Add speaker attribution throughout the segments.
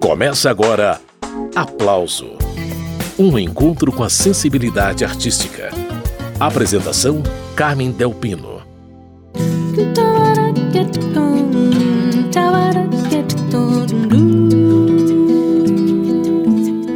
Speaker 1: Começa agora Aplauso Um encontro com a sensibilidade artística. Apresentação: Carmen Delpino.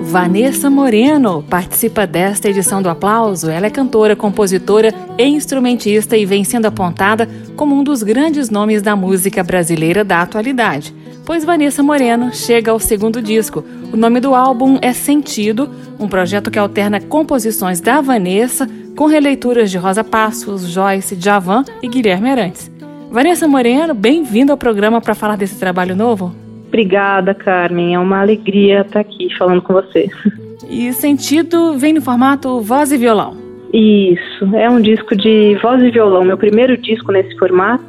Speaker 2: Vanessa Moreno participa desta edição do Aplauso. Ela é cantora, compositora e instrumentista e vem sendo apontada como um dos grandes nomes da música brasileira da atualidade. Pois Vanessa Moreno chega ao segundo disco. O nome do álbum é Sentido, um projeto que alterna composições da Vanessa com releituras de Rosa Passos, Joyce, Javan e Guilherme Arantes. Vanessa Moreno, bem-vindo ao programa para falar desse trabalho novo.
Speaker 3: Obrigada, Carmen. É uma alegria estar aqui falando com você.
Speaker 2: E Sentido vem no formato voz e violão.
Speaker 3: Isso, é um disco de voz e violão, meu primeiro disco nesse formato.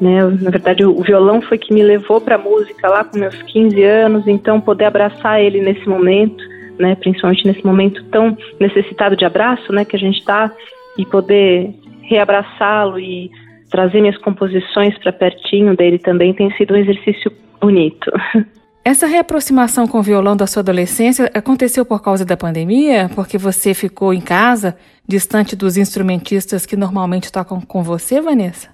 Speaker 3: Né? Na verdade, o violão foi que me levou para a música lá com meus 15 anos, então poder abraçar ele nesse momento, né? principalmente nesse momento tão necessitado de abraço né? que a gente está, e poder reabraçá-lo e trazer minhas composições para pertinho dele também tem sido um exercício bonito.
Speaker 2: Essa reaproximação com o violão da sua adolescência aconteceu por causa da pandemia? Porque você ficou em casa, distante dos instrumentistas que normalmente tocam com você, Vanessa?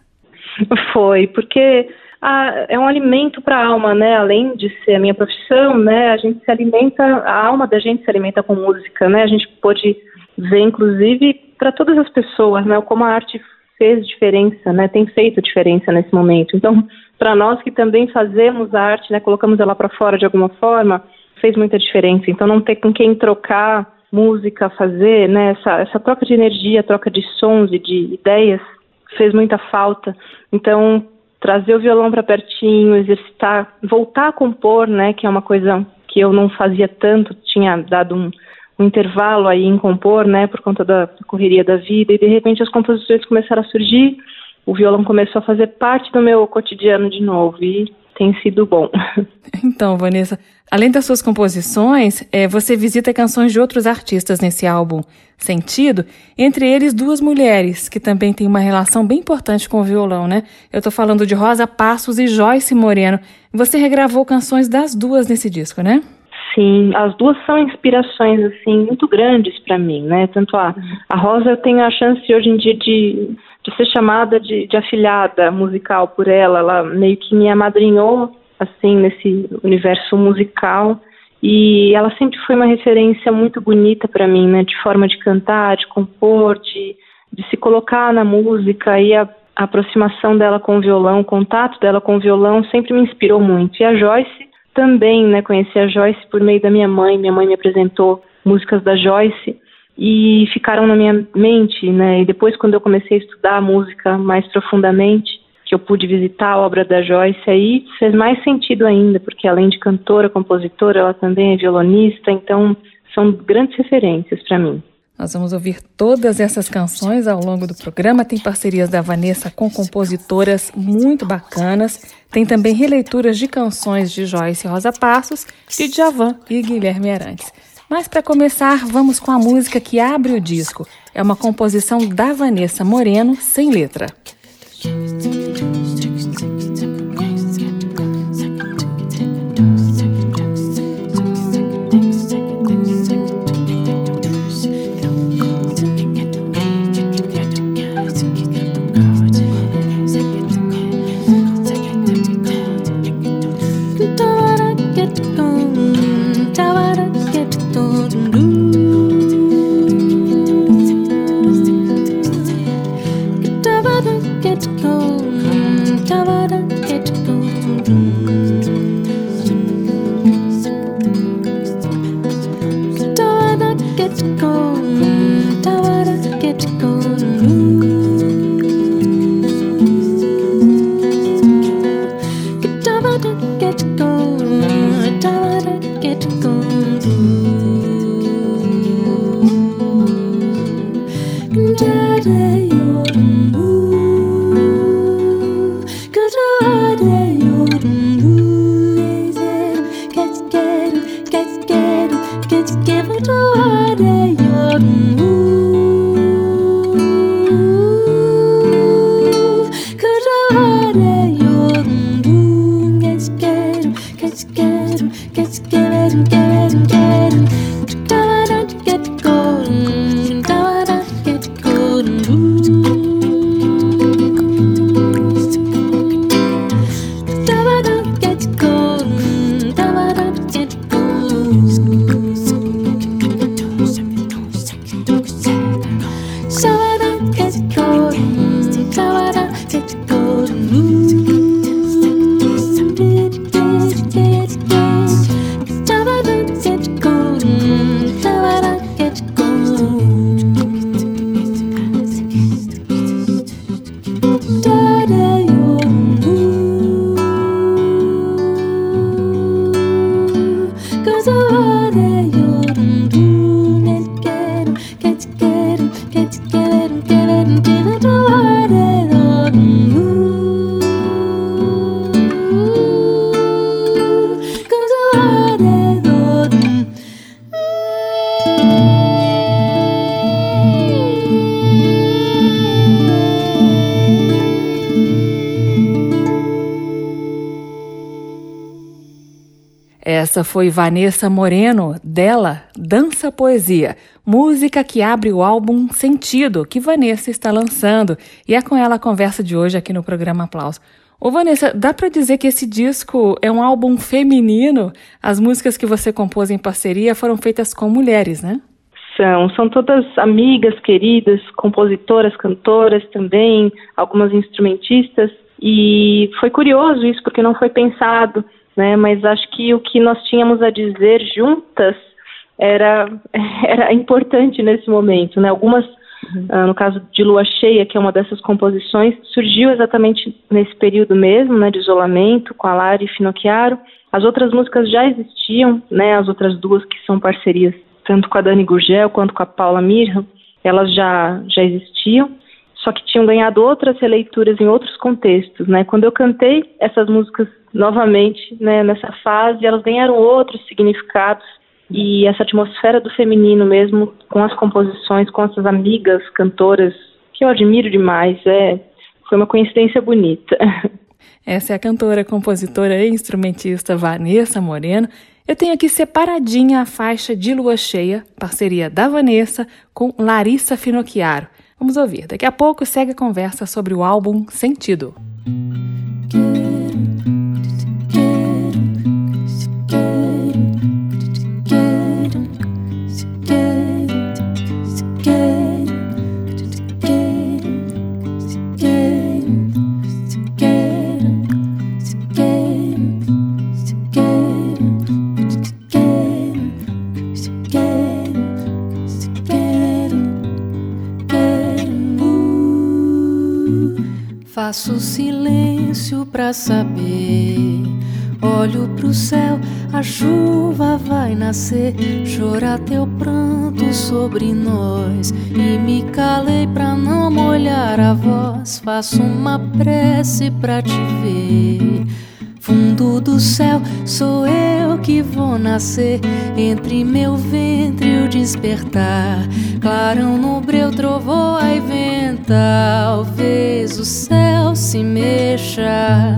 Speaker 3: Foi, porque ah, é um alimento para a alma, né? Além de ser a minha profissão, né? A gente se alimenta, a alma da gente se alimenta com música, né? A gente pode ver, inclusive, para todas as pessoas, né? Como a arte fez diferença, né? Tem feito diferença nesse momento. Então, para nós que também fazemos arte, né, colocamos ela para fora de alguma forma, fez muita diferença. Então não ter com quem trocar música, fazer, né, essa, essa troca de energia, troca de sons e de ideias fez muita falta. Então trazer o violão para pertinho, exercitar, voltar a compor, né, que é uma coisa que eu não fazia tanto, tinha dado um, um intervalo aí em compor, né, por conta da correria da vida, e de repente as composições começaram a surgir o violão começou a fazer parte do meu cotidiano de novo e tem sido bom.
Speaker 2: Então, Vanessa, além das suas composições, é, você visita canções de outros artistas nesse álbum Sentido, entre eles duas mulheres que também têm uma relação bem importante com o violão, né? Eu estou falando de Rosa Passos e Joyce Moreno. Você regravou canções das duas nesse disco, né?
Speaker 3: Sim, as duas são inspirações assim muito grandes para mim, né? Tanto a, a Rosa eu tenho a chance hoje em dia de de ser chamada de, de afilhada musical por ela. Ela meio que me amadrinhou, assim, nesse universo musical. E ela sempre foi uma referência muito bonita para mim, né? De forma de cantar, de compor, de, de se colocar na música. E a, a aproximação dela com o violão, o contato dela com o violão sempre me inspirou muito. E a Joyce também, né? Conheci a Joyce por meio da minha mãe. Minha mãe me apresentou músicas da Joyce e ficaram na minha mente, né? E depois, quando eu comecei a estudar a música mais profundamente, que eu pude visitar a obra da Joyce, aí fez mais sentido ainda, porque além de cantora, compositora, ela também é violonista, então são grandes referências para mim.
Speaker 2: Nós vamos ouvir todas essas canções ao longo do programa. Tem parcerias da Vanessa com compositoras muito bacanas. Tem também releituras de canções de Joyce Rosa Passos, de Javan e Guilherme Arantes. Mas para começar, vamos com a música que abre o disco. É uma composição da Vanessa Moreno, sem letra. Essa foi Vanessa Moreno, dela Dança Poesia, música que abre o álbum Sentido, que Vanessa está lançando. E é com ela a conversa de hoje aqui no programa Aplauso. Ô Vanessa, dá para dizer que esse disco é um álbum feminino? As músicas que você compôs em parceria foram feitas com mulheres, né?
Speaker 3: São, são todas amigas, queridas, compositoras, cantoras também, algumas instrumentistas. E foi curioso isso, porque não foi pensado né? Mas acho que o que nós tínhamos a dizer juntas era, era importante nesse momento, né? Algumas, uhum. uh, no caso de Lua Cheia, que é uma dessas composições, surgiu exatamente nesse período mesmo, né, de isolamento, com a Lari Finocchiaro. As outras músicas já existiam, né? As outras duas que são parcerias, tanto com a Dani Gurgel quanto com a Paula Mirra, elas já, já existiam só que tinham ganhado outras releituras em outros contextos, né? Quando eu cantei essas músicas novamente, né, nessa fase, elas ganharam outros significados e essa atmosfera do feminino mesmo, com as composições, com essas amigas cantoras que eu admiro demais, é, foi uma coincidência bonita.
Speaker 2: Essa é a cantora, compositora e instrumentista Vanessa Moreno. Eu tenho aqui separadinha a faixa de Lua Cheia, parceria da Vanessa com Larissa Finocchiaro. Vamos ouvir. Daqui a pouco segue a conversa sobre o álbum Sentido.
Speaker 4: Faço silêncio pra saber. Olho pro céu, a chuva vai nascer. Chora teu pranto sobre nós. E me calei pra não molhar a voz. Faço uma prece pra te ver. Fundo do céu, sou eu que vou nascer. Entre meu ventre o despertar. Clarão no breu, trovoa e venta. Talvez o céu se mexa.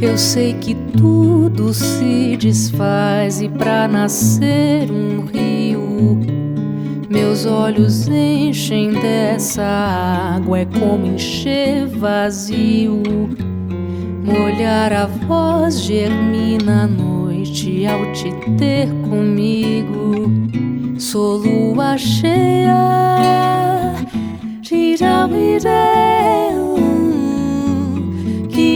Speaker 4: Eu sei que tudo se desfaz e pra nascer um rio. Meus olhos enchem dessa água, é como encher vazio. Molhar a voz germina a noite ao te ter comigo. Sou lua cheia,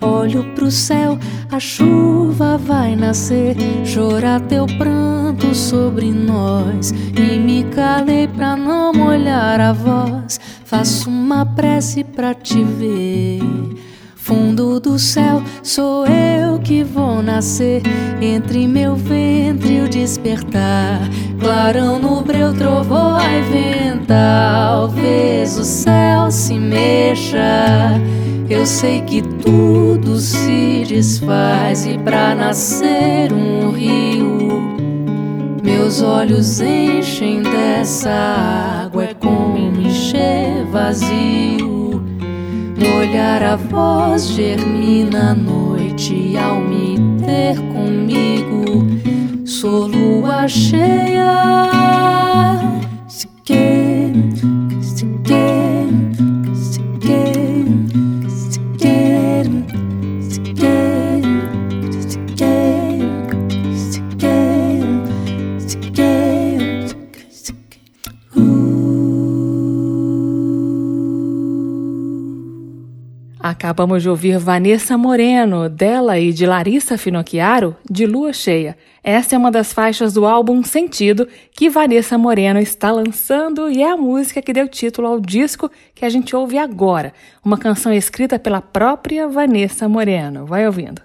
Speaker 4: Olho pro céu, a chuva vai nascer. Chorar teu pranto sobre nós. E me calei pra não molhar a voz. Faço uma prece pra te ver. Fundo do céu, sou eu que vou nascer. Entre meu ventre o despertar. Clarão no breu, trovoa e venta. Talvez o céu se mexa. Eu sei que tudo se desfaz e pra nascer um rio. Meus olhos enchem dessa água, é como encher vazio. Molhar a voz germina a noite ao me ter comigo. Sou lua cheia. Se quer, se quer,
Speaker 2: Acabamos de ouvir Vanessa Moreno, dela e de Larissa Finocchiaro, de Lua Cheia. Essa é uma das faixas do álbum Sentido que Vanessa Moreno está lançando e é a música que deu título ao disco que a gente ouve agora, uma canção escrita pela própria Vanessa Moreno. Vai ouvindo.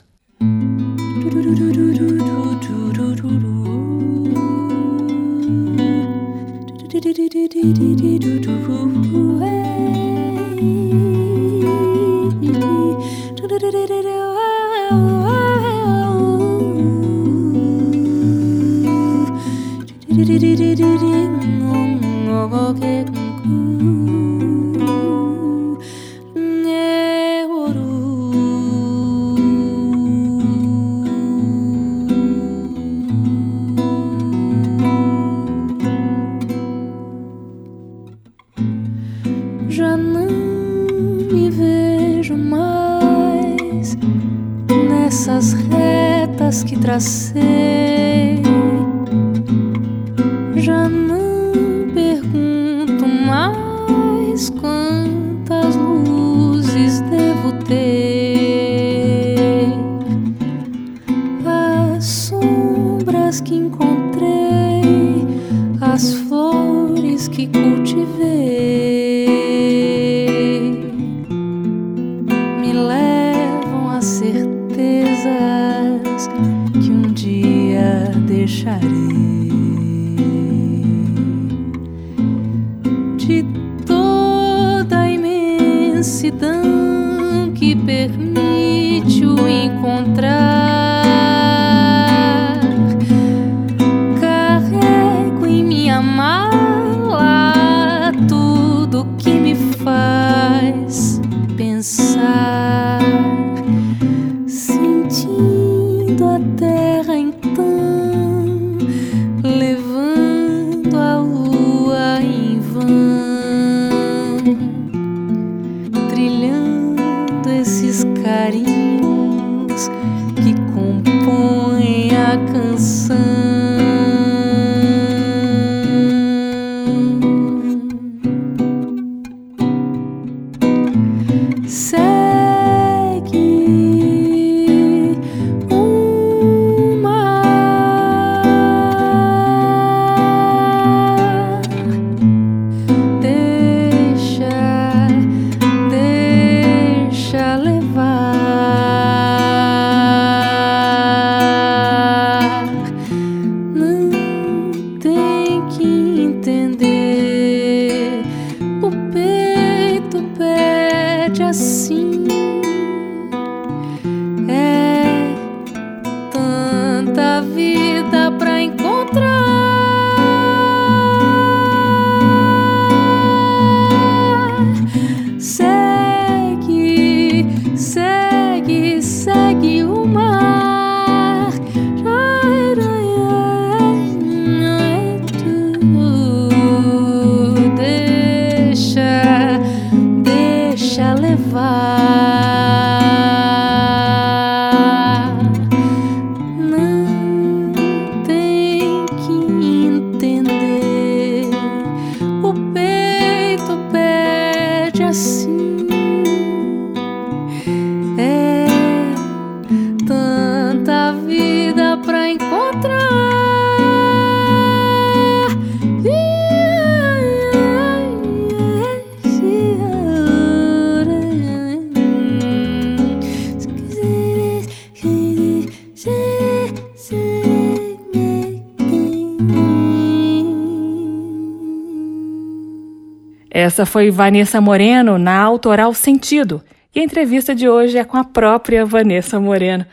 Speaker 2: Essa foi Vanessa Moreno na Autoral Sentido. E a entrevista de hoje é com a própria Vanessa Moreno.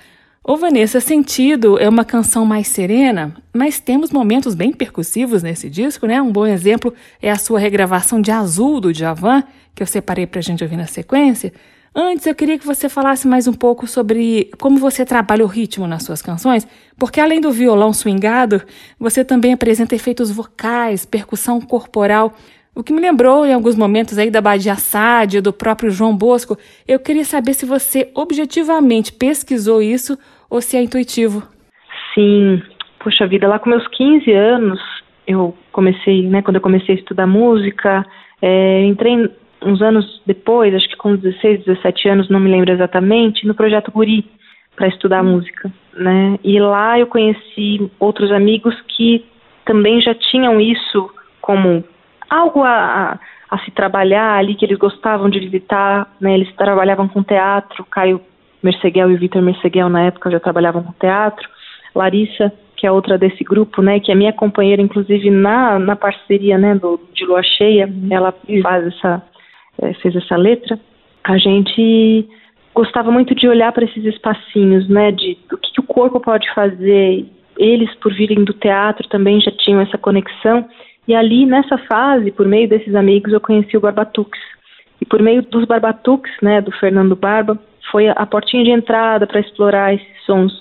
Speaker 2: Ô Vanessa, Sentido é uma canção mais serena, mas temos momentos bem percussivos nesse disco, né? Um bom exemplo é a sua regravação de Azul do Djavan, que eu separei pra gente ouvir na sequência. Antes, eu queria que você falasse mais um pouco sobre como você trabalha o ritmo nas suas canções, porque além do violão swingado, você também apresenta efeitos vocais, percussão corporal. O que me lembrou em alguns momentos aí da Badia Sade, do próprio João Bosco, eu queria saber se você objetivamente pesquisou isso ou se é intuitivo.
Speaker 3: Sim, puxa vida, lá com meus 15 anos, eu comecei, né, quando eu comecei a estudar música, é, entrei uns anos depois, acho que com 16, 17 anos, não me lembro exatamente, no projeto Guri, para estudar música, né? E lá eu conheci outros amigos que também já tinham isso como algo a, a, se trabalhar ali, que eles gostavam de visitar, né? Eles trabalhavam com teatro, Caio Merceguel e Vitor Merceguel na época já trabalhavam com teatro, Larissa que é outra desse grupo, né, que é minha companheira, inclusive na, na parceria, né, do, de Lua Cheia, ela faz essa, fez essa letra, a gente gostava muito de olhar para esses espacinhos, né, de o que, que o corpo pode fazer. Eles, por virem do teatro, também já tinham essa conexão. E ali, nessa fase, por meio desses amigos, eu conheci o Barbatux. E por meio dos Barbatux, né, do Fernando Barba, foi a portinha de entrada para explorar esses sons.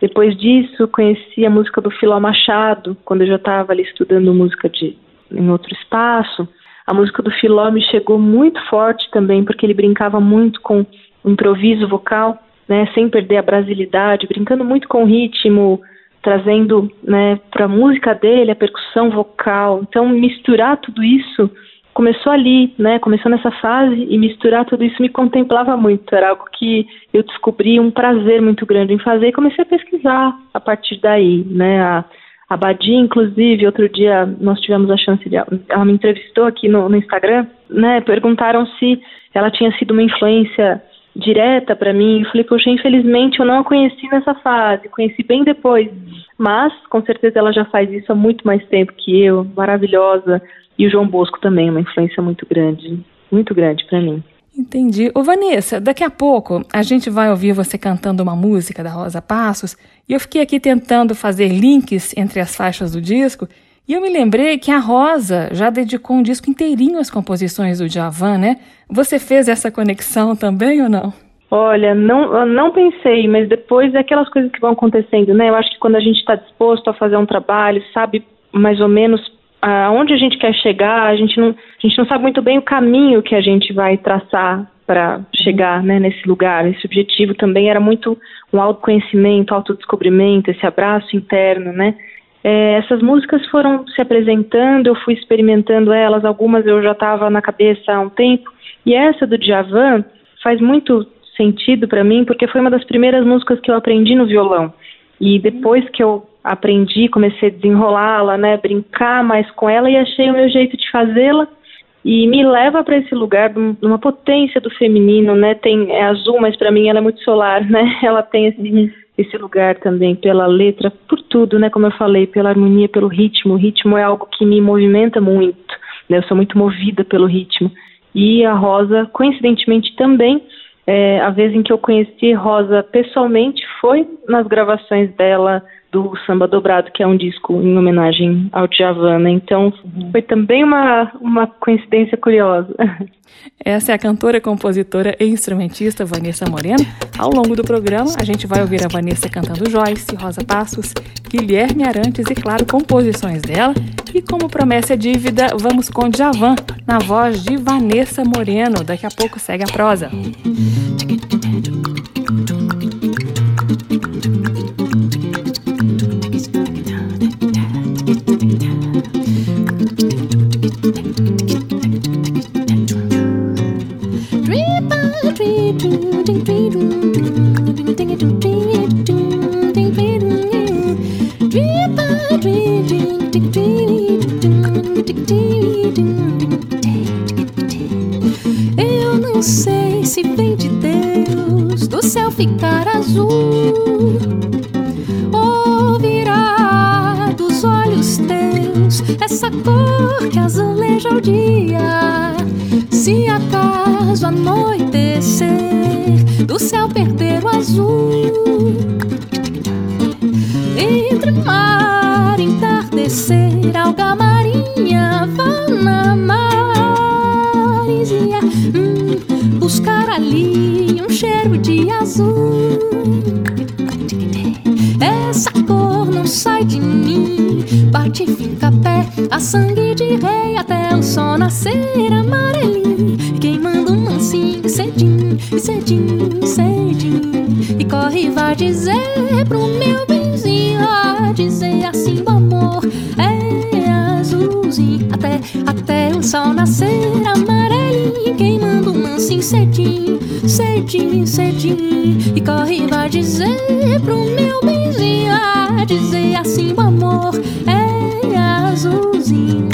Speaker 3: Depois disso, conheci a música do Filó Machado, quando eu já estava ali estudando música de, em outro espaço. A música do Filó me chegou muito forte também, porque ele brincava muito com o improviso vocal, né, sem perder a brasilidade, brincando muito com o ritmo, trazendo né, para a música dele a percussão vocal. Então, misturar tudo isso começou ali, né? Começou nessa fase e misturar tudo isso me contemplava muito. Era algo que eu descobri um prazer muito grande em fazer e comecei a pesquisar a partir daí, né? A, a Badia, inclusive, outro dia nós tivemos a chance de. Ela me entrevistou aqui no, no Instagram, né? Perguntaram se ela tinha sido uma influência direta para mim. Eu falei, poxa, infelizmente eu não a conheci nessa fase, conheci bem depois. Mas, com certeza, ela já faz isso há muito mais tempo que eu, maravilhosa. E o João Bosco também, uma influência muito grande, muito grande para mim.
Speaker 2: Entendi. Ô Vanessa, daqui a pouco a gente vai ouvir você cantando uma música da Rosa Passos e eu fiquei aqui tentando fazer links entre as faixas do disco e eu me lembrei que a Rosa já dedicou um disco inteirinho às composições do Djavan, né? Você fez essa conexão também ou não?
Speaker 3: Olha, não, não pensei, mas depois é aquelas coisas que vão acontecendo, né? Eu acho que quando a gente está disposto a fazer um trabalho, sabe mais ou menos aonde a gente quer chegar, a gente não, a gente não sabe muito bem o caminho que a gente vai traçar para chegar né, nesse lugar. Esse objetivo também era muito um autoconhecimento, autodescobrimento, esse abraço interno, né? É, essas músicas foram se apresentando, eu fui experimentando elas, algumas eu já estava na cabeça há um tempo, e essa do Djavan faz muito sentido para mim, porque foi uma das primeiras músicas que eu aprendi no violão. E depois que eu aprendi, comecei a desenrolá-la, né, brincar mais com ela e achei o meu jeito de fazê-la e me leva para esse lugar uma potência do feminino, né? Tem é azul, mas para mim ela é muito solar, né? Ela tem esse esse lugar também pela letra, por tudo, né? Como eu falei, pela harmonia, pelo ritmo. O ritmo é algo que me movimenta muito, né? Eu sou muito movida pelo ritmo. E a Rosa, coincidentemente também, é, a vez em que eu conheci Rosa pessoalmente foi nas gravações dela do Samba Dobrado, que é um disco em homenagem ao Djavan? Então, foi também uma, uma coincidência curiosa.
Speaker 2: Essa é a cantora, compositora e instrumentista Vanessa Moreno. Ao longo do programa, a gente vai ouvir a Vanessa cantando Joyce, Rosa Passos, Guilherme Arantes e, claro, composições dela. E como promessa é dívida, vamos com Djavan, na voz de Vanessa Moreno. Daqui a pouco segue a prosa.
Speaker 4: Eu não sei se vem de Deus do céu ficar azul ou virá dos olhos teus essa cor que azuleja o dia. Se acaso anoitecer do céu perder o azul. Entre mar entardecer alga marinha na marisia hum, buscar ali um cheiro de azul. Essa cor não sai de mim bate e fica pé a sangue de rei até o sol nascer mansinho cedinho cedinho e corre vai dizer pro meu benzinho a dizer assim o amor é azulzinho até até o sol nascer amarelinho queimando um mansinho cedinho cedinho cedinho e corre vai dizer pro meu benzinho a dizer assim o amor é azulzinho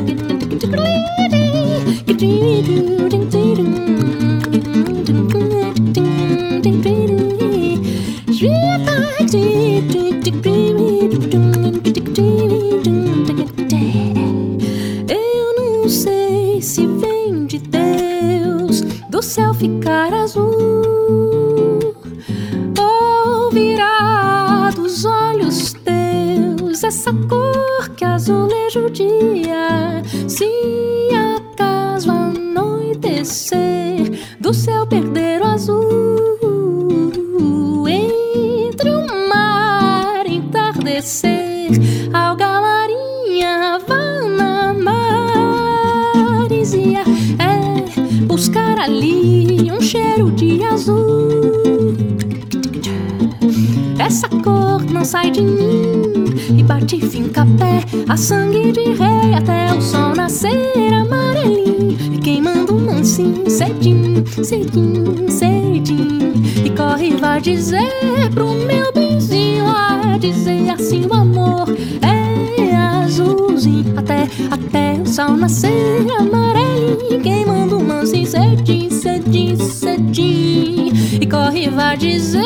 Speaker 4: a sangue de rei até o sol nascer amarelinho. E queimando um mansinho cedinho, cedinho, cedinho. E corre vai dizer pro meu benzinho a dizer assim o amor é azulzinho. Até até o sol nascer amarelinho. Queimando um mansinho cedinho, cedinho, cedinho. E corre vai dizer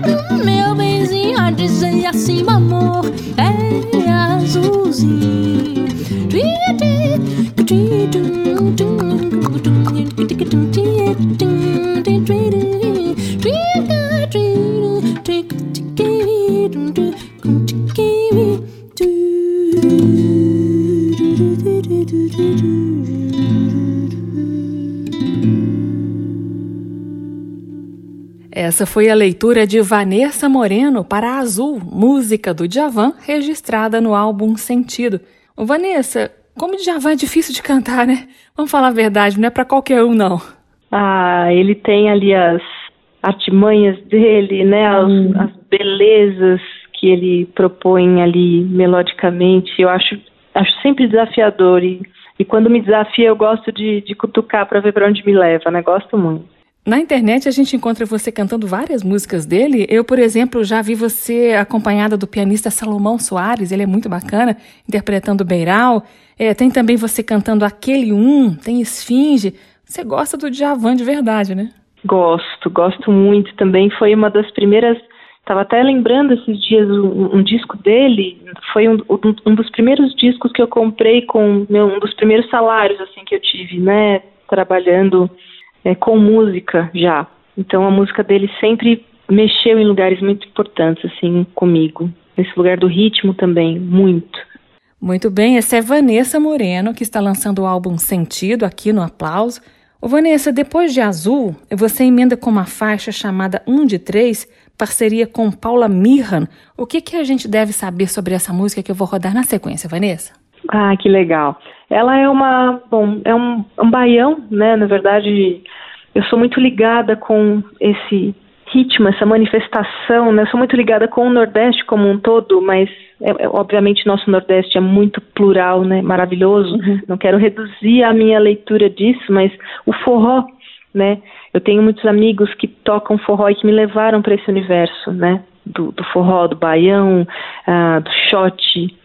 Speaker 4: pro meu benzinho a dizer assim o amor é
Speaker 2: Essa foi a leitura de Vanessa Moreno para Azul, música do Djavan, registrada no álbum Sentido. Vanessa, como Djavan é difícil de cantar, né? Vamos falar a verdade, não é para qualquer um, não.
Speaker 3: Ah, ele tem ali as artimanhas dele, né? As, hum. as belezas que ele propõe ali melodicamente. Eu acho, acho sempre desafiador e, e quando me desafia eu gosto de, de cutucar para ver para onde me leva, né? Gosto muito.
Speaker 2: Na internet a gente encontra você cantando várias músicas dele. Eu, por exemplo, já vi você acompanhada do pianista Salomão Soares, ele é muito bacana, interpretando Beiral. É, tem também você cantando Aquele Um, tem Esfinge. Você gosta do Djavan de verdade, né?
Speaker 3: Gosto, gosto muito também. Foi uma das primeiras. Estava até lembrando esses dias um, um disco dele. Foi um, um, um, dos primeiros discos que eu comprei com meu, um dos primeiros salários assim que eu tive, né? Trabalhando é, com música já. Então a música dele sempre mexeu em lugares muito importantes assim comigo. Nesse lugar do ritmo também, muito.
Speaker 2: Muito bem, essa é Vanessa Moreno, que está lançando o álbum Sentido aqui no Aplauso. Ô Vanessa, depois de Azul, você emenda com uma faixa chamada Um de Três, parceria com Paula Mirran. O que, que a gente deve saber sobre essa música que eu vou rodar na sequência, Vanessa?
Speaker 3: Ah, que legal. Ela é uma, bom, é um, um baião, né? Na verdade, eu sou muito ligada com esse ritmo, essa manifestação, né? Eu sou muito ligada com o Nordeste como um todo, mas é, é, obviamente nosso Nordeste é muito plural, né? Maravilhoso. Uhum. Não quero reduzir a minha leitura disso, mas o forró, né? Eu tenho muitos amigos que tocam forró e que me levaram para esse universo, né? Do, do, forró, do baião, uh, do shot,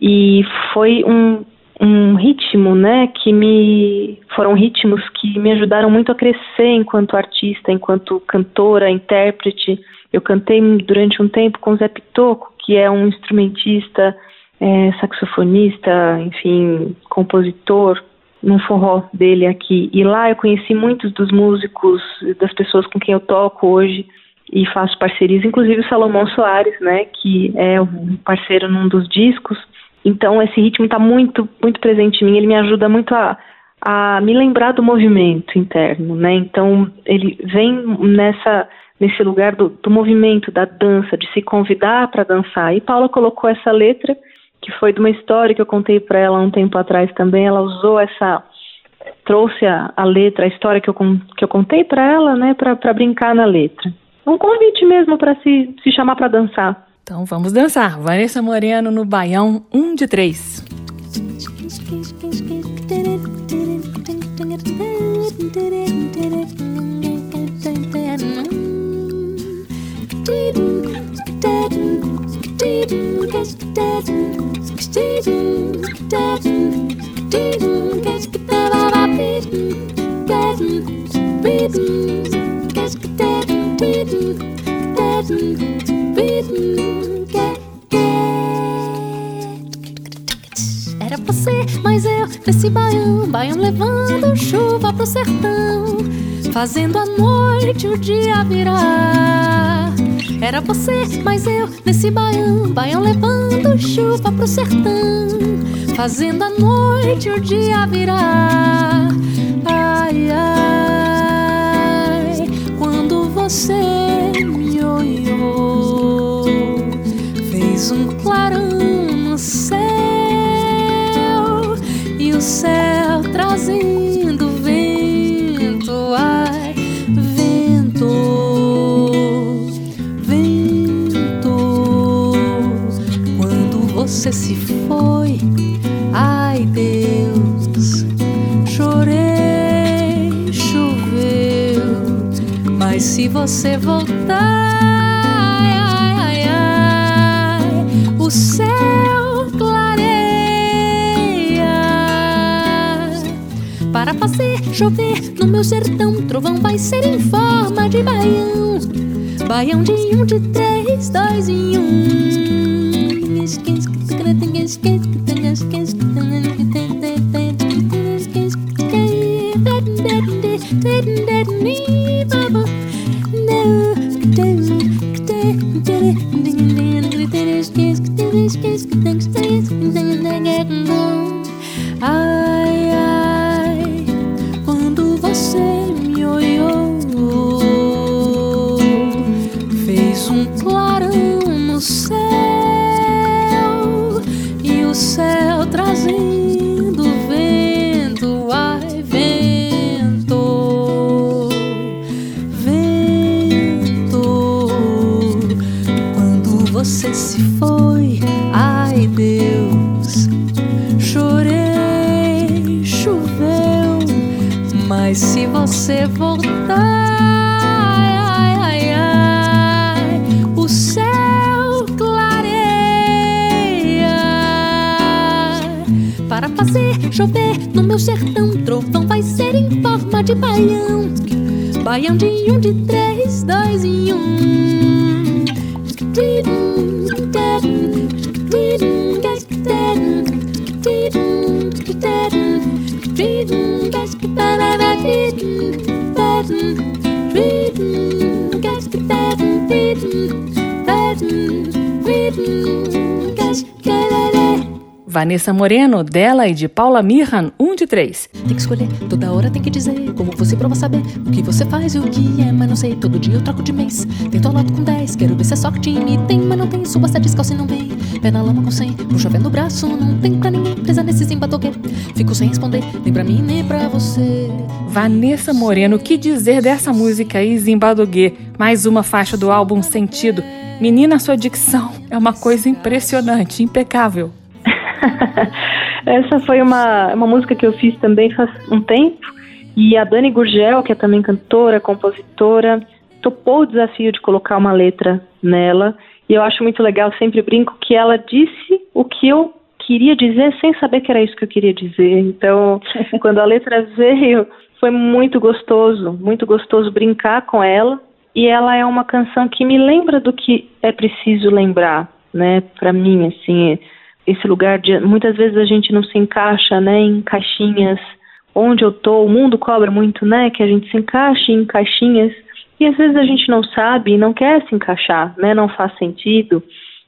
Speaker 3: e foi um, um ritmo, né, que me foram ritmos que me ajudaram muito a crescer enquanto artista, enquanto cantora, intérprete. Eu cantei durante um tempo com Zé Pitoco, que é um instrumentista, é, saxofonista, enfim, compositor, num forró dele aqui. E lá eu conheci muitos dos músicos, das pessoas com quem eu toco hoje e faço parcerias, inclusive o Salomão Soares, né, que é um parceiro num dos discos. Então esse ritmo está muito, muito presente em mim. Ele me ajuda muito a, a me lembrar do movimento interno, né? Então ele vem nessa nesse lugar do, do movimento, da dança, de se convidar para dançar. E Paula colocou essa letra que foi de uma história que eu contei para ela um tempo atrás também. Ela usou essa trouxe a, a letra, a história que eu, que eu contei para ela, né, para brincar na letra. Um convite mesmo para se, se chamar para dançar.
Speaker 2: Então vamos dançar. Vanessa Moreno no Baião 1 de 3.
Speaker 4: Nesse baião, baião levando chuva pro sertão, fazendo a noite o dia virar. Era você, mas eu nesse baião, baião levando chuva pro sertão, fazendo a noite o dia virar. Ai, ai, quando você me olhou, fez um clarão no céu e o céu trazendo vento, ai, vento, vento. Quando você se foi, ai Deus, chorei, choveu, mas se você voltar, chover no meu sertão. Trovão vai ser em forma de baião, baião de um, de três, dois e um. Ai, baião de um, de três, dois e um.
Speaker 2: Vanessa Moreno, dela e de Paula Mirran, 1 de 3.
Speaker 4: Tem que escolher, toda hora tem que dizer Como você prova saber o que você faz e o que é Mas não sei, todo dia eu troco de mês Tento a loto com 10, quero ver se é sorte Me tem, mas não tem, suba sete descalço e não vem Pé na lama com 100, puxa pé no braço Não tem pra ninguém, presa nesse zimbatoque Fico sem responder, nem pra mim nem pra você
Speaker 2: Vanessa Moreno, o que dizer dessa música aí, Zimbabwe? Mais uma faixa do álbum Sentido. Menina, sua dicção é uma coisa impressionante, impecável.
Speaker 3: Essa foi uma, uma música que eu fiz também faz um tempo. E a Dani Gurgel, que é também cantora, compositora, topou o desafio de colocar uma letra nela. E eu acho muito legal, sempre brinco, que ela disse o que eu queria dizer sem saber que era isso que eu queria dizer. Então, quando a letra veio, foi muito gostoso, muito gostoso brincar com ela. E ela é uma canção que me lembra do que é preciso lembrar, né? Para mim, assim, esse lugar de muitas vezes a gente não se encaixa, né, em caixinhas. Onde eu tô, o mundo cobra muito, né, que a gente se encaixe em caixinhas. E às vezes a gente não sabe e não quer se encaixar, né, não faz sentido.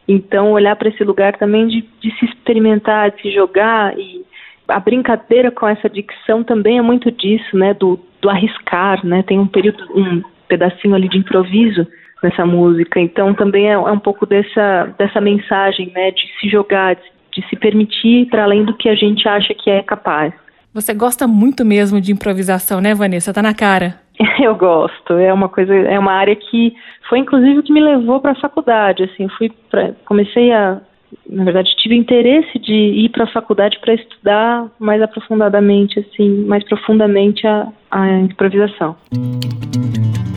Speaker 3: Então, olhar para esse lugar também de, de se experimentar, de se jogar e a brincadeira com essa dicção também é muito disso, né, do, do arriscar, né, tem um período, um pedacinho ali de improviso nessa música, então também é, é um pouco dessa, dessa mensagem, né, de se jogar, de, se permitir para além do que a gente acha que é capaz.
Speaker 2: Você gosta muito mesmo de improvisação, né, Vanessa? Tá na cara.
Speaker 3: Eu gosto, é uma coisa, é uma área que foi inclusive o que me levou para a faculdade, assim, fui pra, comecei a na verdade, tive interesse de ir para a faculdade para estudar mais aprofundadamente, assim, mais profundamente a, a improvisação.
Speaker 4: Tem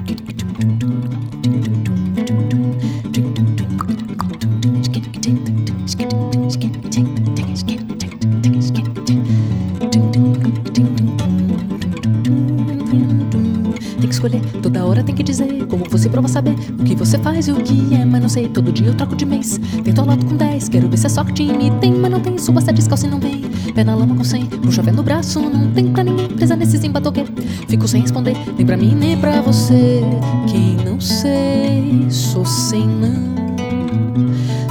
Speaker 4: escolher, toda hora tem que dizer como você prova saber o que você faz e o que é, mas não sei. Todo dia eu troco de mês. Tento ao lado com 10, quero ver se é sorte me tem, mas não tem. Suba sete descalço e não vem. Pé na lama com 100, puxa fé no braço, não tem pra ninguém. Presa nesses embatoque. Fico sem responder, nem pra mim nem pra você. Quem não sei, sou sem não.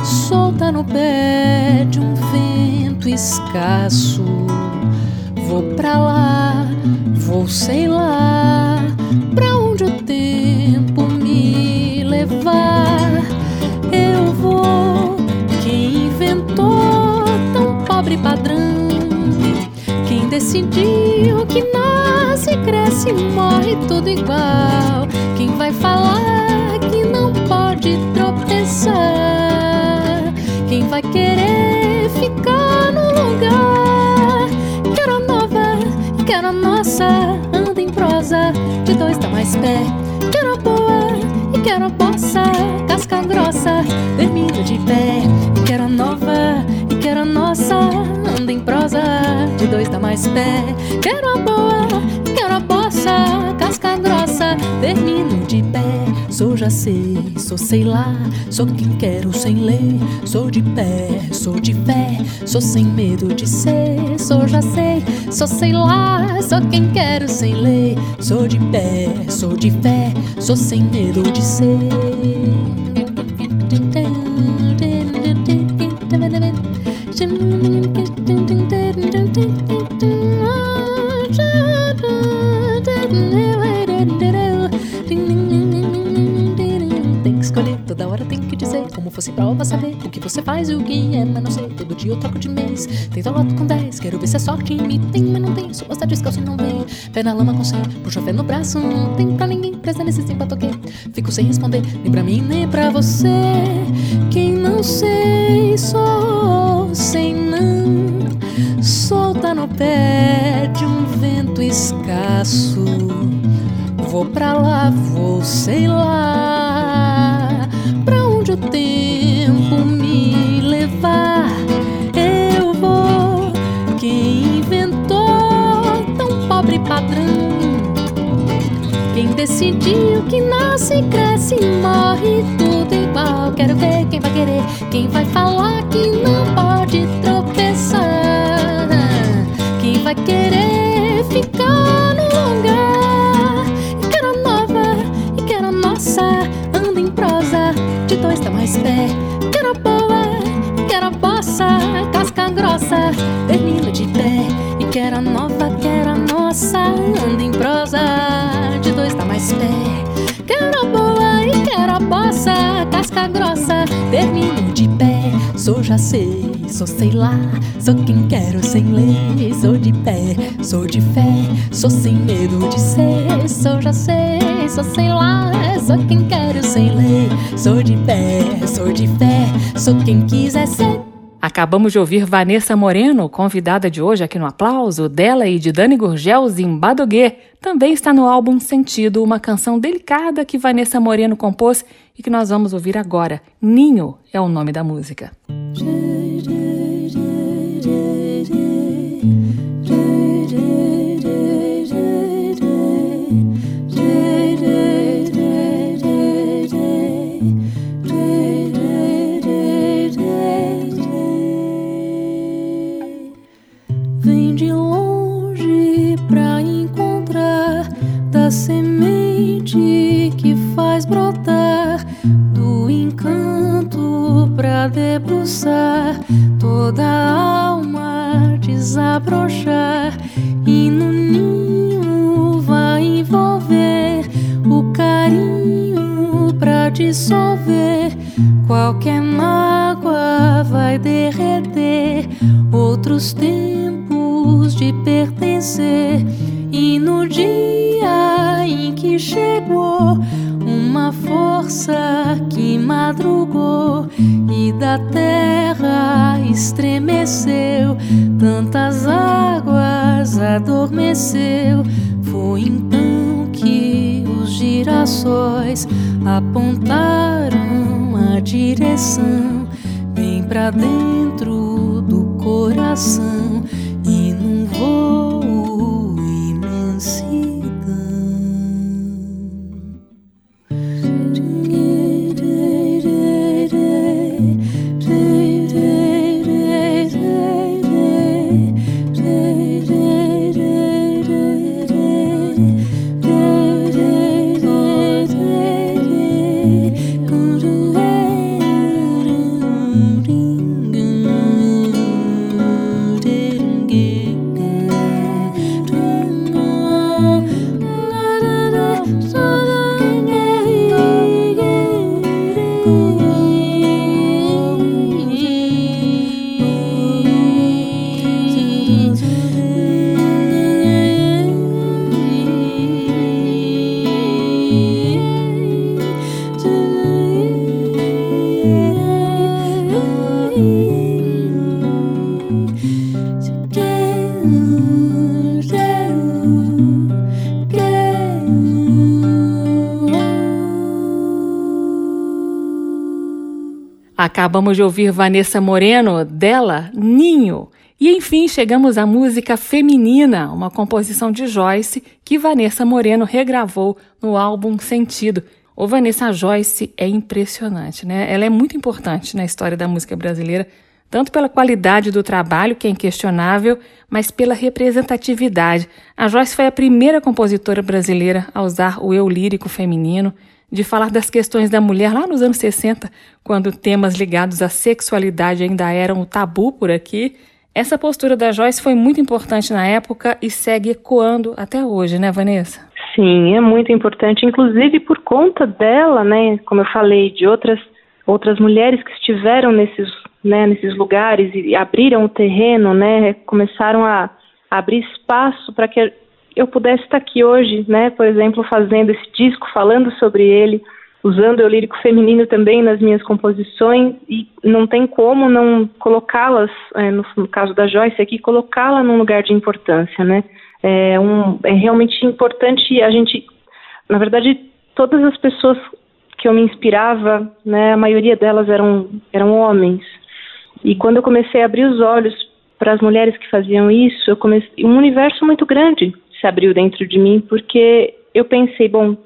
Speaker 4: Solta no pé de um vento escasso. Vou pra lá, vou sei lá, pra onde o tempo me levar. Eu vou, quem inventou tão pobre padrão? Quem decidiu que nasce, cresce, morre tudo igual? Quem vai falar que não pode tropeçar? Quem vai querer quero a nossa. Anda em prosa, de dois dá mais pé. Quero a boa e quero a bossa. Casca grossa, termina de pé. Quero a nova e quero a nossa. Anda em prosa, de dois dá mais pé. Quero a boa e quero a bossa. Grossa, termino de pé. Sou já sei, sou sei lá, sou quem quero sem lei. Sou de pé, sou de fé, sou sem medo de ser. Sou já sei, sou sei lá, sou quem quero sem lei. Sou de pé, sou de fé, sou sem medo de ser. Prova saber o que você faz e o que é Mas não sei, todo dia eu troco de mês. Tento loto com 10, quero ver se é sorte me tem Mas não tem, sou gosta descalço e não vem. Pé na lama com 100, puxa fé no braço. Não tem pra ninguém, presa nesse tempo toque Fico sem responder, nem pra mim nem pra você. Quem não sei, sou sem não. Solta no pé de um vento escasso. Vou pra lá, vou sei lá. Pra onde o tempo me levar. Eu vou Quem inventou tão pobre padrão? Quem decidiu que nasce, cresce e morre tudo já sei, sou sei lá Sou quem quero sem lei. Sou de pé, sou de fé Sou sem medo de ser. Sou já sei, sou sei lá Sou quem quero sem lei. Sou de pé, sou de fé Sou quem quiser ser
Speaker 2: Acabamos de ouvir Vanessa Moreno, convidada de hoje aqui no Aplauso, dela e de Dani Gurgel, Zimbadoguê. Também está no álbum Sentido, uma canção delicada que Vanessa Moreno compôs e que nós vamos ouvir agora. Ninho é o nome da música.
Speaker 4: Pra debruçar toda a alma desabrochar e no ninho vai envolver o carinho pra dissolver. Qualquer mágoa vai derreter outros tempos de pertencer e no dia em que chegou uma força que madrugou e da terra estremeceu, tantas águas adormeceu. Foi então que os girassóis apontaram a direção. Bem pra dentro do coração
Speaker 2: Acabamos de ouvir Vanessa Moreno, dela, Ninho. E enfim, chegamos à música Feminina, uma composição de Joyce que Vanessa Moreno regravou no álbum Sentido. O Vanessa Joyce é impressionante, né? Ela é muito importante na história da música brasileira, tanto pela qualidade do trabalho, que é inquestionável, mas pela representatividade. A Joyce foi a primeira compositora brasileira a usar o eu lírico feminino, de falar das questões da mulher lá nos anos 60, quando temas ligados à sexualidade ainda eram o tabu por aqui. Essa postura da Joyce foi muito importante na época e segue ecoando até hoje, né, Vanessa?
Speaker 3: Sim, é muito importante, inclusive por conta dela, né, como eu falei, de outras outras mulheres que estiveram nesses, né, nesses lugares e abriram o terreno, né, começaram a abrir espaço para que eu pudesse estar aqui hoje, né, por exemplo, fazendo esse disco, falando sobre ele, usando o lírico feminino também nas minhas composições e não tem como não colocá-las, é, no, no, caso da Joyce aqui, colocá-la num lugar de importância, né? É, um, é realmente importante a gente, na verdade, todas as pessoas que eu me inspirava, né, a maioria delas eram eram homens. E quando eu comecei a abrir os olhos para as mulheres que faziam isso, eu comecei um universo muito grande se abriu dentro de mim porque eu pensei, bom,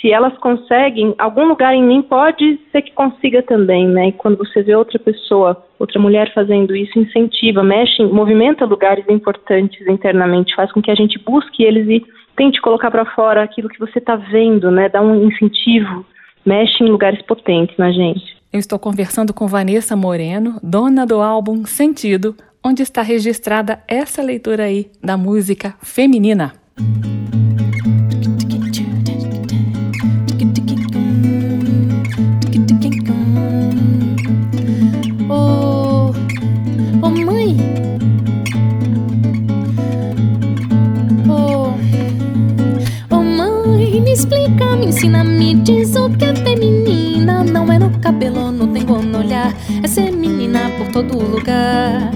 Speaker 3: se elas conseguem, algum lugar em mim pode ser que consiga também, né? E quando você vê outra pessoa, outra mulher fazendo isso, incentiva, mexe, movimenta lugares importantes internamente, faz com que a gente busque eles e tente colocar para fora aquilo que você está vendo, né? Dá um incentivo, mexe em lugares potentes na gente.
Speaker 2: Eu estou conversando com Vanessa Moreno, dona do álbum Sentido, onde está registrada essa leitura aí da música feminina.
Speaker 4: ensina, me diz o que é feminina. Não é no cabelo, no tempo, no olhar. É ser menina por todo lugar.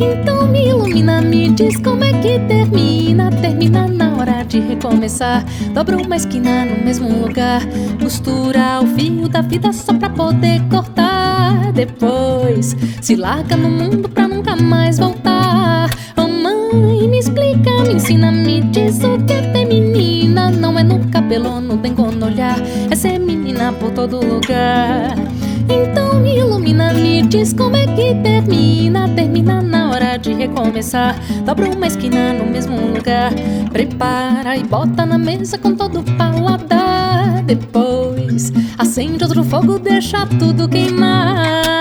Speaker 4: Então me ilumina, me diz como é que termina. Termina na hora de recomeçar. Dobra uma esquina no mesmo lugar. Costura o fio da vida só pra poder cortar. Depois se larga no mundo pra nunca mais voltar. Oh mãe, me explica, me ensina, me diz o que é feminina. Não é no cabelo, no dengo, no olhar. É ser menina por todo lugar. Então ilumina, me diz como é que termina. Termina na hora de recomeçar. Dobra uma esquina no mesmo lugar. Prepara e bota na mesa com todo o paladar. Depois acende outro fogo, deixa tudo queimar.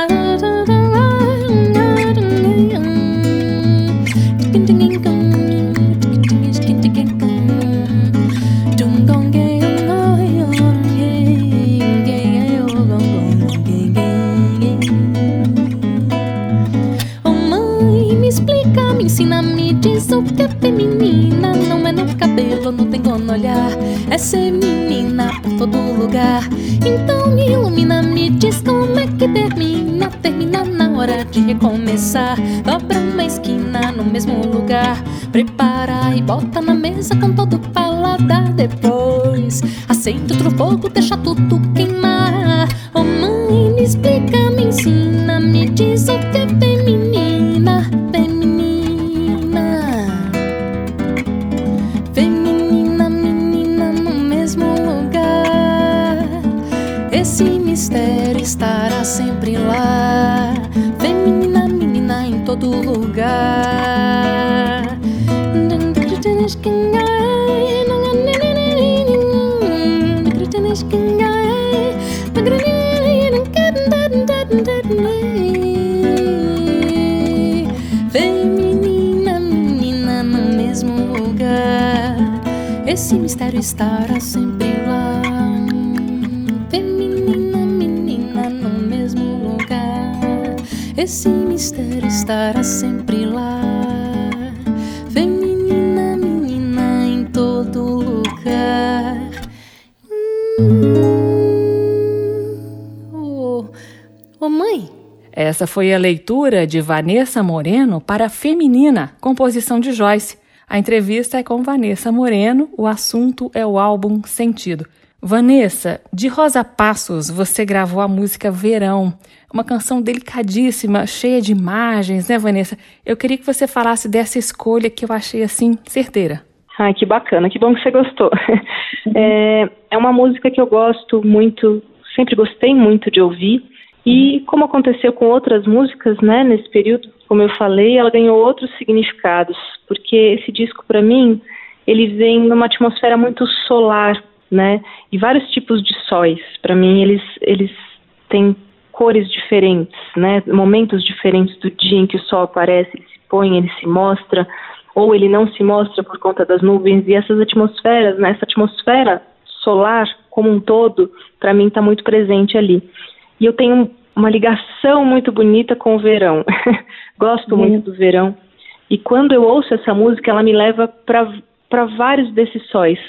Speaker 4: Ser menina por todo lugar. Então me ilumina, me diz como é que termina. Termina na hora de recomeçar. Dobra uma esquina no mesmo lugar. Prepara e bota na mesa com todo o paladar. Depois acende outro fogo, deixa tudo estará sempre lá. Feminina, menina em todo lugar. Feminina, menina no mesmo lugar. Esse mistério estará sempre Esse mistério estará sempre lá. Feminina, menina em todo lugar. Oh, oh, mãe.
Speaker 2: Essa foi a leitura de Vanessa Moreno para Feminina, composição de Joyce. A entrevista é com Vanessa Moreno, o assunto é o álbum Sentido. Vanessa, de Rosa Passos, você gravou a música Verão, uma canção delicadíssima, cheia de imagens, né, Vanessa? Eu queria que você falasse dessa escolha que eu achei assim certeira.
Speaker 3: Ai, que bacana, que bom que você gostou. É, é uma música que eu gosto muito, sempre gostei muito de ouvir. E como aconteceu com outras músicas, né, nesse período, como eu falei, ela ganhou outros significados, porque esse disco para mim, ele vem numa atmosfera muito solar, né? E vários tipos de sóis, para mim eles eles têm cores diferentes, né? Momentos diferentes do dia em que o sol aparece, ele se põe, ele se mostra, ou ele não se mostra por conta das nuvens e essas atmosferas, né? Essa atmosfera solar como um todo, para mim está muito presente ali. E eu tenho uma ligação muito bonita com o verão. Gosto uhum. muito do verão. E quando eu ouço essa música, ela me leva para vários desses sóis,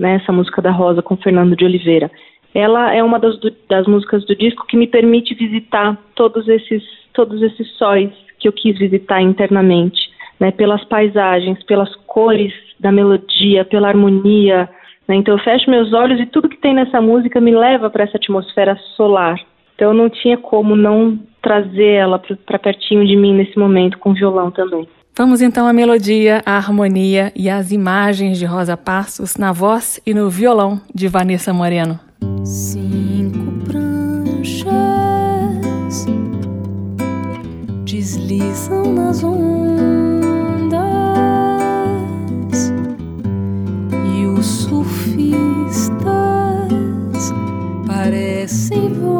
Speaker 3: né? Essa música da Rosa com Fernando de Oliveira. Ela é uma das, do, das músicas do disco que me permite visitar todos esses todos esses sóis que eu quis visitar internamente, né? Pelas paisagens, pelas cores da melodia, pela harmonia, né? Então eu fecho meus olhos e tudo que tem nessa música me leva para essa atmosfera solar. Então não tinha como não trazer ela para pertinho de mim nesse momento com violão também.
Speaker 2: Vamos então à melodia, à harmonia e às imagens de Rosa Passos na voz e no violão de Vanessa Moreno.
Speaker 4: Cinco pranchas deslizam nas ondas parecem voar.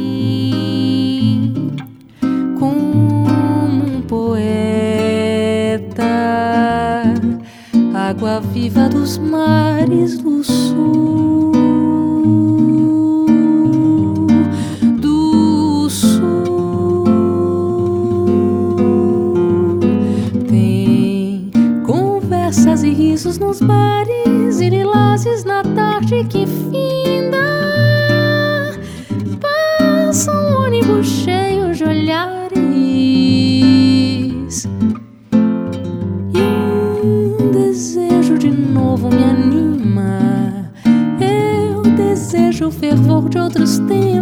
Speaker 4: água viva dos mares do sul. nos bares e lilazes na tarde que finda. Passa um ônibus cheio de olhares things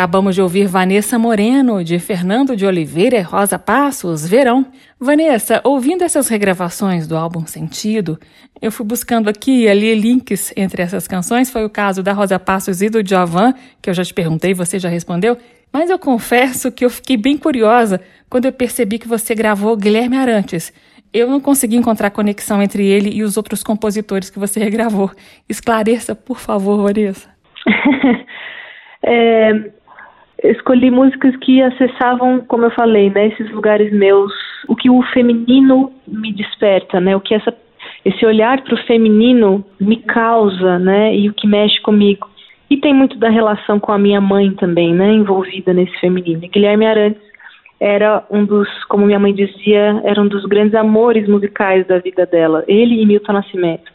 Speaker 2: Acabamos de ouvir Vanessa Moreno, de Fernando de Oliveira e Rosa Passos, Verão. Vanessa, ouvindo essas regravações do álbum Sentido, eu fui buscando aqui e ali links entre essas canções. Foi o caso da Rosa Passos e do Djavan, que eu já te perguntei, você já respondeu. Mas eu confesso que eu fiquei bem curiosa quando eu percebi que você gravou Guilherme Arantes. Eu não consegui encontrar conexão entre ele e os outros compositores que você regravou. Esclareça, por favor, Vanessa.
Speaker 3: é, escolhi músicas que acessavam, como eu falei, né, esses lugares meus, o que o feminino me desperta, né, o que essa, esse olhar para o feminino me causa, né, e o que mexe comigo. E tem muito da relação com a minha mãe também, né, envolvida nesse feminino. Guilherme Arantes era um dos, como minha mãe dizia, era um dos grandes amores musicais da vida dela, ele e Milton Nascimento.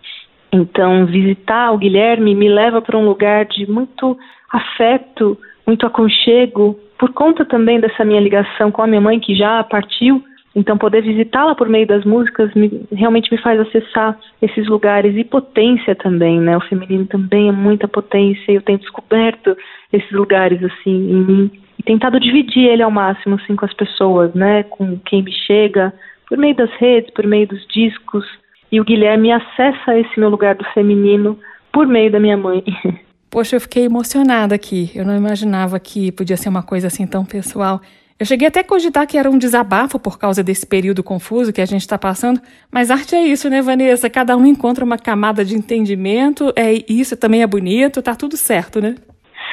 Speaker 3: Então, visitar o Guilherme me leva para um lugar de muito afeto, muito aconchego, por conta também dessa minha ligação com a minha mãe que já partiu. Então, poder visitá-la por meio das músicas me, realmente me faz acessar esses lugares e potência também, né? O feminino também é muita potência e eu tenho descoberto esses lugares assim em mim e tentado dividir ele ao máximo assim com as pessoas, né? Com quem me chega por meio das redes, por meio dos discos. E o Guilherme acessa esse meu lugar do feminino por meio da minha mãe.
Speaker 2: Poxa, eu fiquei emocionada aqui. Eu não imaginava que podia ser uma coisa assim tão pessoal. Eu cheguei até a cogitar que era um desabafo por causa desse período confuso que a gente está passando, mas arte é isso, né, Vanessa? Cada um encontra uma camada de entendimento, é isso também é bonito, tá tudo certo, né?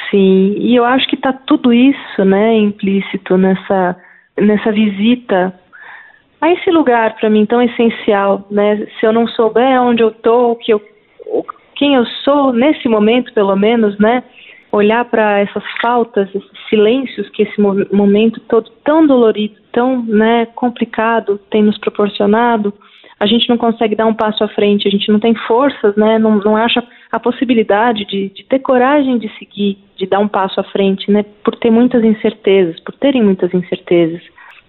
Speaker 3: Sim, e eu acho que tá tudo isso, né, implícito nessa nessa visita a esse lugar para mim tão essencial, né? Se eu não souber onde eu tô, o que eu quem eu sou nesse momento, pelo menos, né? Olhar para essas faltas, esses silêncios que esse momento todo tão dolorido, tão né, complicado tem nos proporcionado, a gente não consegue dar um passo à frente, a gente não tem forças, né? Não, não acha a possibilidade de, de ter coragem de seguir, de dar um passo à frente, né? Por ter muitas incertezas, por terem muitas incertezas.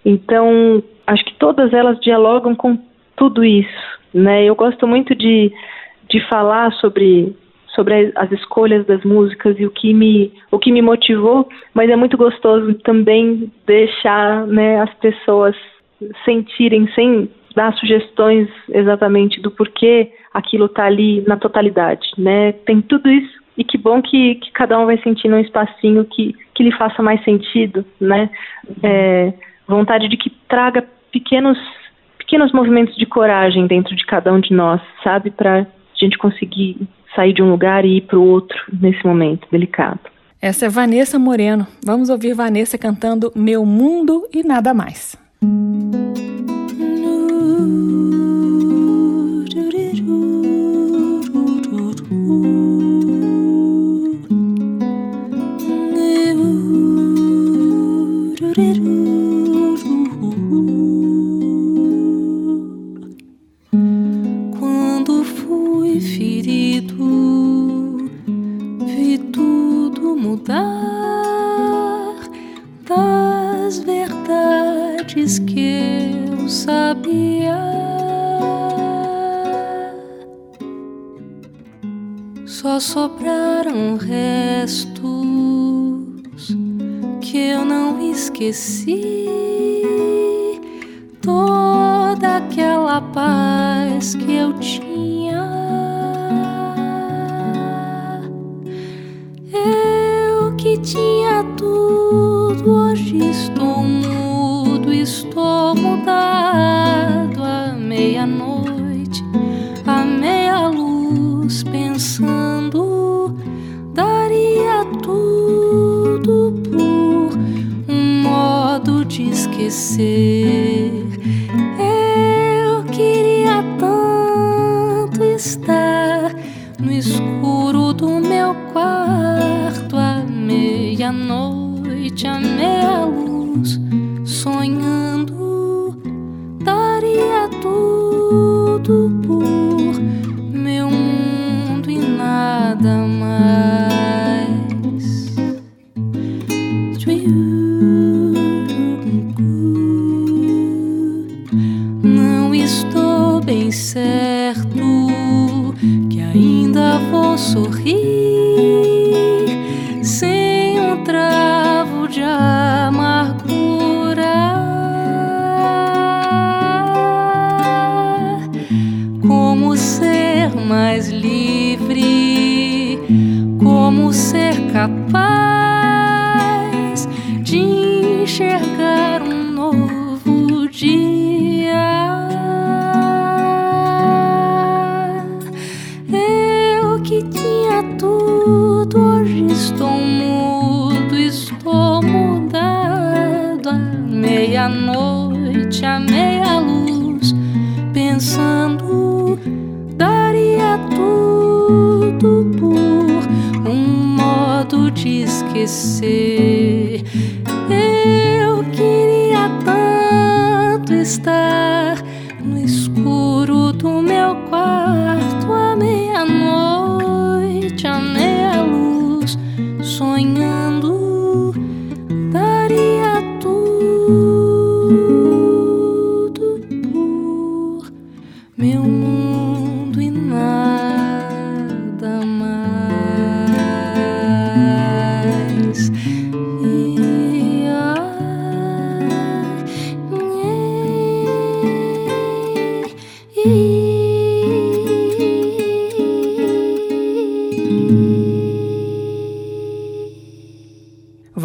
Speaker 3: Então, acho que todas elas dialogam com tudo isso, né? Eu gosto muito de de falar sobre sobre as escolhas das músicas e o que me o que me motivou, mas é muito gostoso também deixar né, as pessoas sentirem sem dar sugestões exatamente do porquê aquilo está ali na totalidade, né? Tem tudo isso e que bom que, que cada um vai sentindo um espacinho que, que lhe faça mais sentido, né? É, vontade de que traga pequenos pequenos movimentos de coragem dentro de cada um de nós, sabe? Para gente conseguir sair de um lugar e ir para o outro nesse momento delicado.
Speaker 2: Essa é Vanessa Moreno. Vamos ouvir Vanessa cantando Meu Mundo e Nada Mais.
Speaker 4: Sobraram restos que eu não esqueci. Toda aquela paz que eu tinha. Eu que tinha passé.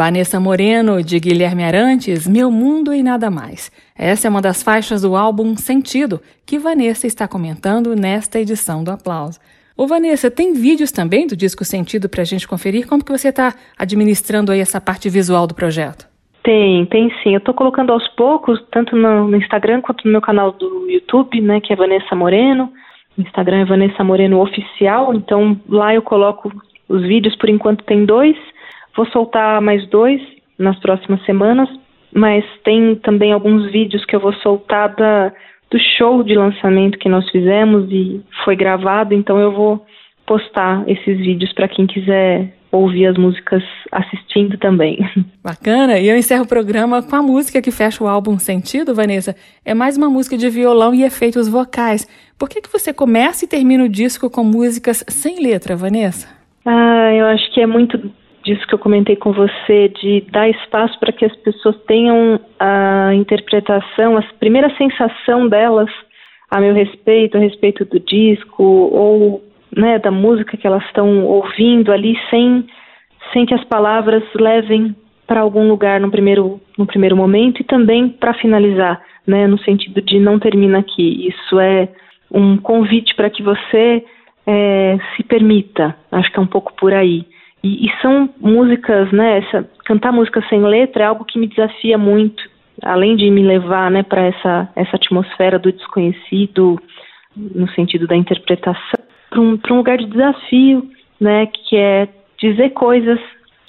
Speaker 2: Vanessa Moreno, de Guilherme Arantes, Meu Mundo e Nada Mais. Essa é uma das faixas do álbum Sentido, que Vanessa está comentando nesta edição do Aplauso. Ô Vanessa, tem vídeos também do disco Sentido para a gente conferir? Como que você está administrando aí essa parte visual do projeto?
Speaker 3: Tem, tem sim. Eu estou colocando aos poucos, tanto no, Instagram quanto no meu canal do YouTube, né, que é Vanessa Moreno. O Instagram é Vanessa Moreno Oficial, então lá eu coloco os vídeos, por enquanto tem dois. Vou soltar mais dois nas próximas semanas, mas tem também alguns vídeos que eu vou soltar da, do show de lançamento que nós fizemos e foi gravado, então eu vou postar esses vídeos para quem quiser ouvir as músicas assistindo também.
Speaker 2: Bacana, e eu encerro o programa com a música que fecha o álbum Sentido, Vanessa. É mais uma música de violão e efeitos vocais. Por que, que você começa e termina o disco com músicas sem letra, Vanessa?
Speaker 3: Ah, eu acho que é muito disso que eu comentei com você, de dar espaço para que as pessoas tenham a interpretação, a primeira sensação delas a meu respeito, a respeito do disco, ou né, da música que elas estão ouvindo ali, sem, sem que as palavras levem para algum lugar no primeiro, no primeiro momento e também para finalizar, né, no sentido de não termina aqui. Isso é um convite para que você é, se permita, acho que é um pouco por aí. E, e, são músicas, né? Essa, cantar música sem letra é algo que me desafia muito, além de me levar, né, para essa essa atmosfera do desconhecido, no sentido da interpretação, para um, um lugar de desafio, né? Que é dizer coisas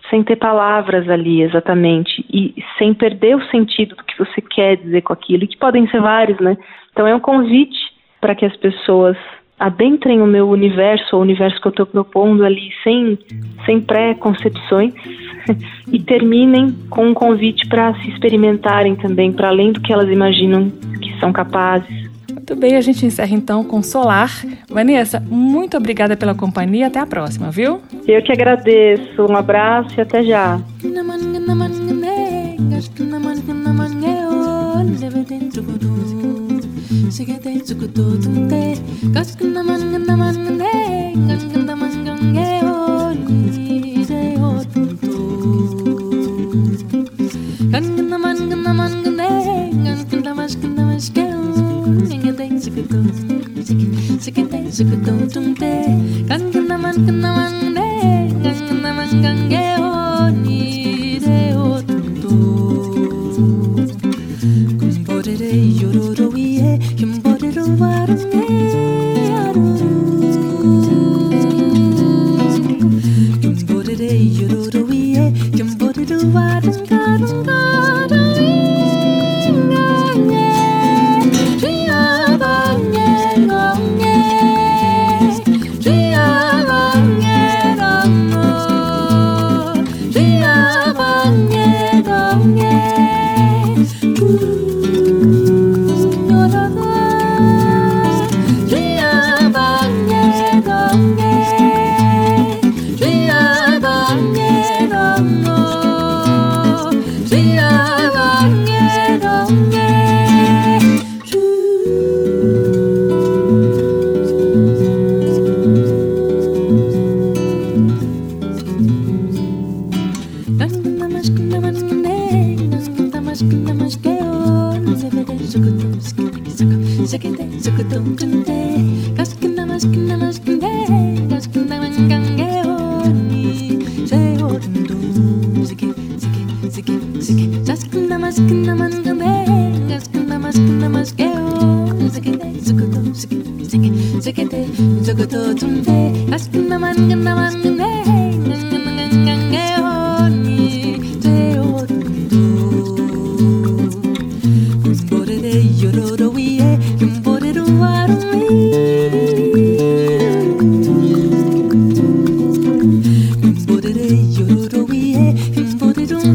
Speaker 3: sem ter palavras ali exatamente e sem perder o sentido do que você quer dizer com aquilo, e que podem ser vários, né? Então é um convite para que as pessoas adentrem o meu universo, o universo que eu estou propondo ali, sem, sem pré-concepções, e terminem com um convite para se experimentarem também, para além do que elas imaginam que são capazes.
Speaker 2: Muito bem, a gente encerra então com Solar. Vanessa, muito obrigada pela companhia, até a próxima, viu?
Speaker 3: Eu que agradeço, um abraço e até já.
Speaker 4: 음식에 대해 죽고도 둔대 거짓끝나만 끝나만 근데 간간다만 경계 이제 어떤 간간다만 끝나만 근데 간간다만 끝나만 시켜 음식에 대해 죽고도 음식에 대해 죽고도 둔대 간간다만 끝나만 근데 간간다만 경계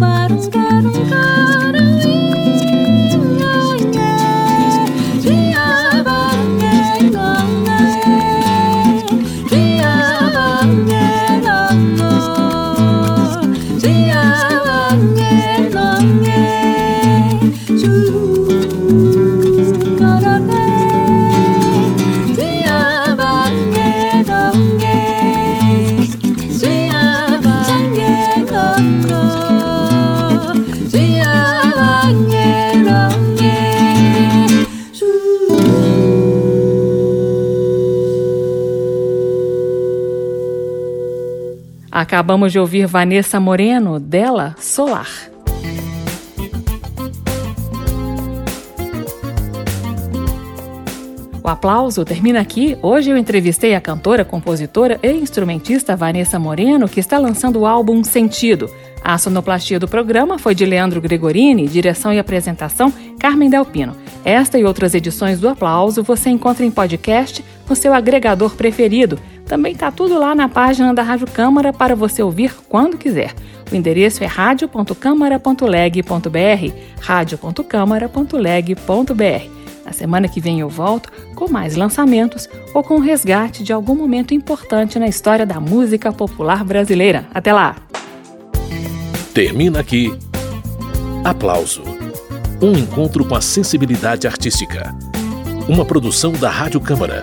Speaker 4: Bye.
Speaker 2: Acabamos de ouvir Vanessa Moreno, dela Solar. O aplauso termina aqui. Hoje eu entrevistei a cantora, compositora e instrumentista Vanessa Moreno, que está lançando o álbum Sentido. A sonoplastia do programa foi de Leandro Gregorini, direção e apresentação Carmen Delpino. Esta e outras edições do Aplauso você encontra em podcast no seu agregador preferido. Também está tudo lá na página da Rádio Câmara para você ouvir quando quiser. O endereço é radio.câmara.leg.br, radio.câmara.leg.br. Na semana que vem eu volto com mais lançamentos ou com o resgate de algum momento importante na história da música popular brasileira. Até lá!
Speaker 1: Termina aqui. Aplauso. Um encontro com a sensibilidade artística. Uma produção da Rádio Câmara,